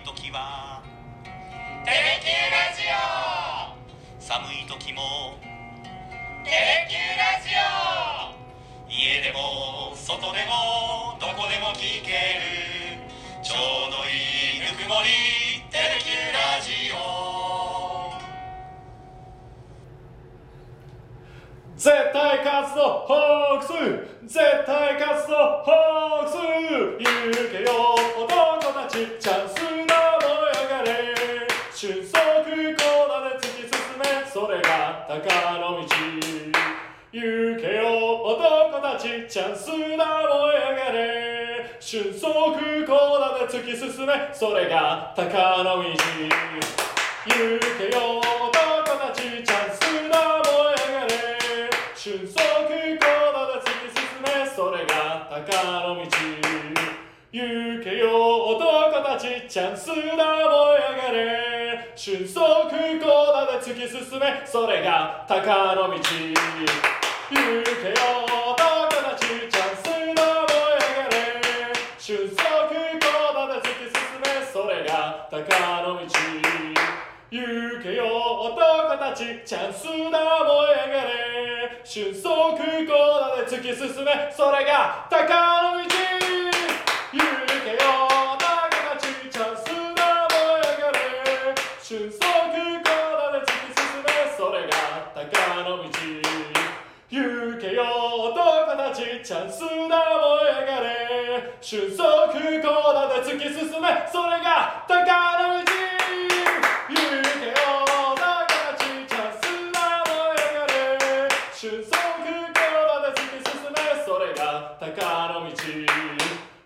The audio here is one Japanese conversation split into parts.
い時は。テレキューラジオ。寒い時もテレキューラジオ。家でも外でもどこでも聞ける。ちょうどいいぬくもりテレキューラジオ。絶対勝つぞホークス。絶対勝つぞホークス。行けよ男たちチャンス俊足コーナーで突き進めそれが鷹の道行けよ男たちチャンスだ燃え上がれ俊足コーナーで突き進めそれが鷹の道行けよ男たちチャンスだ燃え上がれ俊足コーナーで突き進めそれが鷹の道行けよ男たちチャンスだ燃え上がれ。俊足コーナーで突き進めそれが鷹の道行けよ男たちチャンスだ燃え上がれ俊足コーナーで突き進めそれが鷹の道行けよ男たちチャンスだ燃え上がれ俊足コーナーで突き進めそれが鷹の道行けよ男たちチャンスだ燃え上がれ俊足コーナーで突き進めそれが鷹の道行けよ男たちチャンスだ燃え上がれ俊足コーナーで突き進めそれが鷹の道行けよ男たちチャンスだ燃え上がれ俊足コーナーで突き進めそれが鷹の道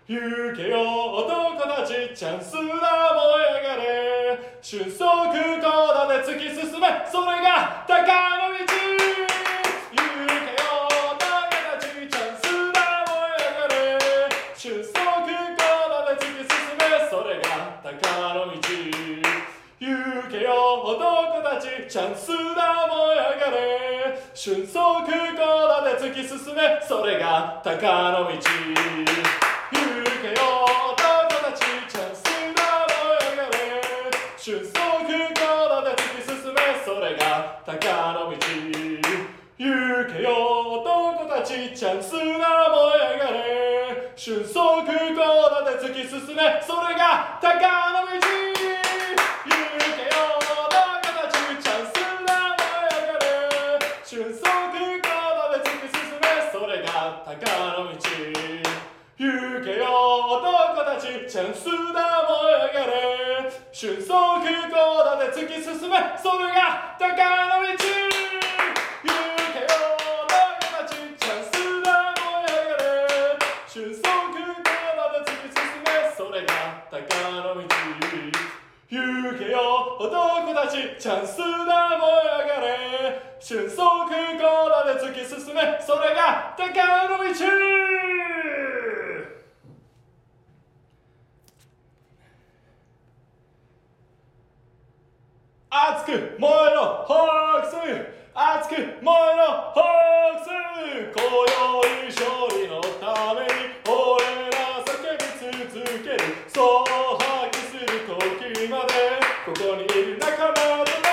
行けよ男たちチャンスだ燃え上がれ俊足コーナーで突き進めそれが鷹の道行けよ男たちチャンスだ燃え上がれ俊足コーナーで突き進めそれが鷹の道行けよ男たちチャンスだ燃え上がれ俊足コーナーで突き進めそれが鷹の道行けよ男たちチャンスだ燃え上がれ俊足コーナーで突き進めそれが鷹の道行けよ男たちチャンスだ燃え上がれ俊足コーナーで突き進めそれが鷹の道行けよ男たちチャンスだ燃え上がれ俊足コーナーで突き進めそれが鷹の道行けよ男たちチャンスだ燃え上がれ俊足コーナーで突き進めそれが鷹の道行けよ男たちチャンスだ燃え上がれ俊足コーナーで突き進めそれが鷹の道行けよ男たちチャンスだ燃え上がれ。俊足コーナーで突き進め。それが鷹の道。熱く燃えろホークス。熱く燃えろホークス今宵勝利のために俺ら叫び続けるそう吐きする時までここにいる仲間と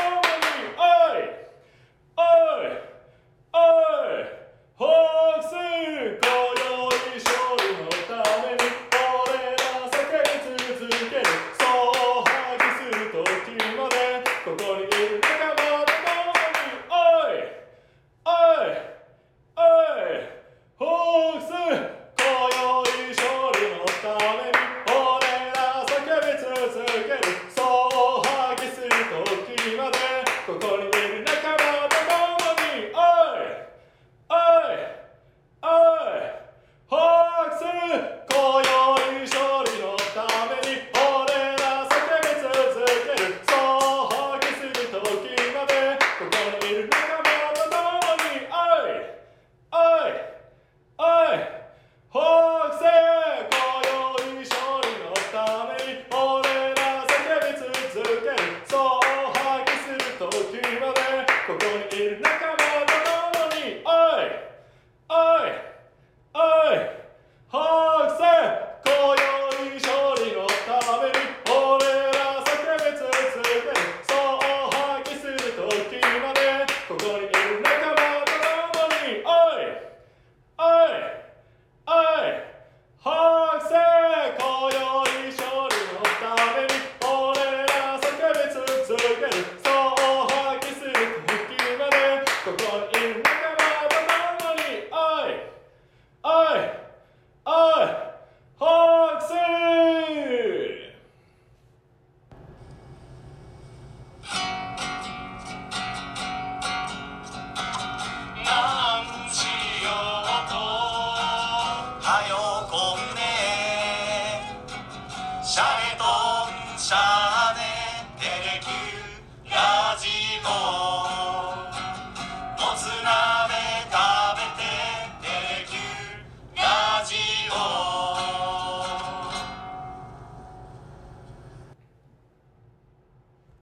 さよこんね。シャレとんシャーネ。テレキュラジオ